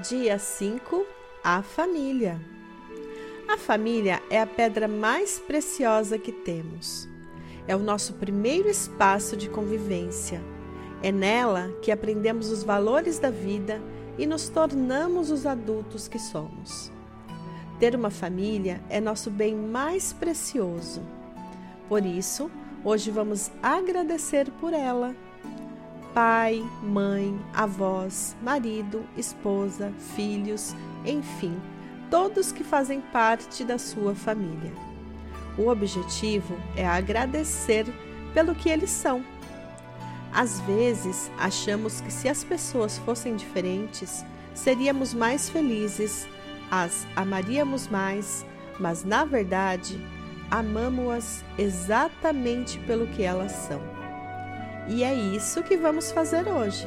Dia 5 A família. A família é a pedra mais preciosa que temos. É o nosso primeiro espaço de convivência. É nela que aprendemos os valores da vida e nos tornamos os adultos que somos. Ter uma família é nosso bem mais precioso. Por isso, hoje vamos agradecer por ela pai, mãe, avós, marido, esposa, filhos, enfim, todos que fazem parte da sua família. O objetivo é agradecer pelo que eles são. Às vezes, achamos que se as pessoas fossem diferentes, seríamos mais felizes, as amaríamos mais, mas na verdade, amamos-as exatamente pelo que elas são. E é isso que vamos fazer hoje.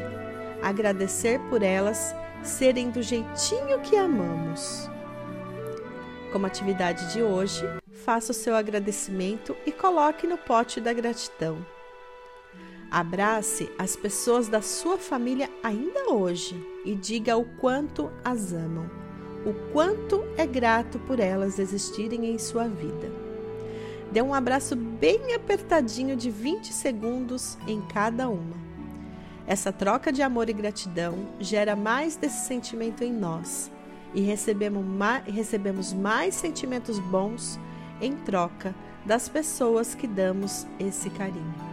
Agradecer por elas serem do jeitinho que amamos. Como atividade de hoje, faça o seu agradecimento e coloque no pote da gratidão. Abrace as pessoas da sua família ainda hoje e diga o quanto as amam, o quanto é grato por elas existirem em sua vida. Dê um abraço bem apertadinho de 20 segundos em cada uma. Essa troca de amor e gratidão gera mais desse sentimento em nós e recebemos mais, recebemos mais sentimentos bons em troca das pessoas que damos esse carinho.